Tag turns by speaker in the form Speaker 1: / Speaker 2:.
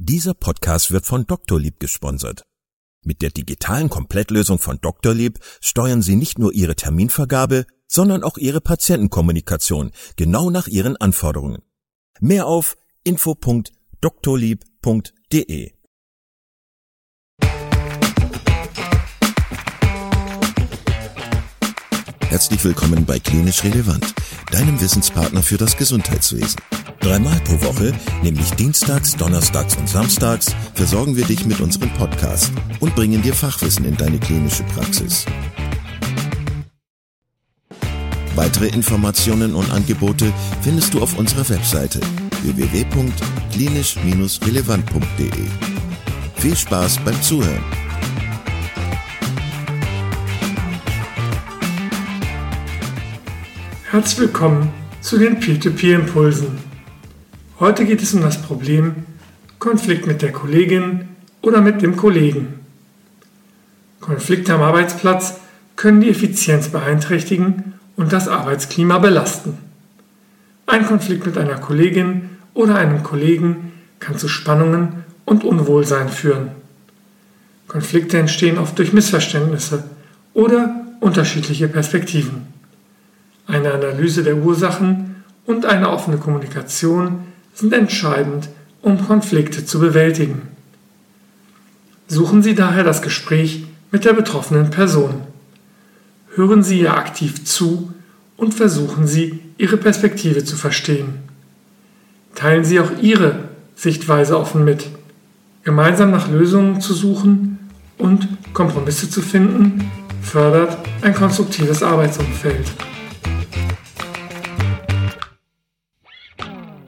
Speaker 1: Dieser Podcast wird von Doktorlieb gesponsert. Mit der digitalen Komplettlösung von Doktorlieb steuern Sie nicht nur Ihre Terminvergabe, sondern auch Ihre Patientenkommunikation genau nach Ihren Anforderungen. Mehr auf info.doktorlieb.de Herzlich willkommen bei Klinisch Relevant, deinem Wissenspartner für das Gesundheitswesen. Dreimal pro Woche, nämlich Dienstags, Donnerstags und Samstags, versorgen wir dich mit unserem Podcast und bringen dir Fachwissen in deine klinische Praxis. Weitere Informationen und Angebote findest du auf unserer Webseite www.klinisch-relevant.de. Viel Spaß beim Zuhören!
Speaker 2: Herzlich willkommen zu den Peer-to-Peer-Impulsen. Heute geht es um das Problem Konflikt mit der Kollegin oder mit dem Kollegen. Konflikte am Arbeitsplatz können die Effizienz beeinträchtigen und das Arbeitsklima belasten. Ein Konflikt mit einer Kollegin oder einem Kollegen kann zu Spannungen und Unwohlsein führen. Konflikte entstehen oft durch Missverständnisse oder unterschiedliche Perspektiven. Eine Analyse der Ursachen und eine offene Kommunikation sind entscheidend, um Konflikte zu bewältigen. Suchen Sie daher das Gespräch mit der betroffenen Person. Hören Sie ihr aktiv zu und versuchen Sie, ihre Perspektive zu verstehen. Teilen Sie auch Ihre Sichtweise offen mit. Gemeinsam nach Lösungen zu suchen und Kompromisse zu finden, fördert ein konstruktives Arbeitsumfeld.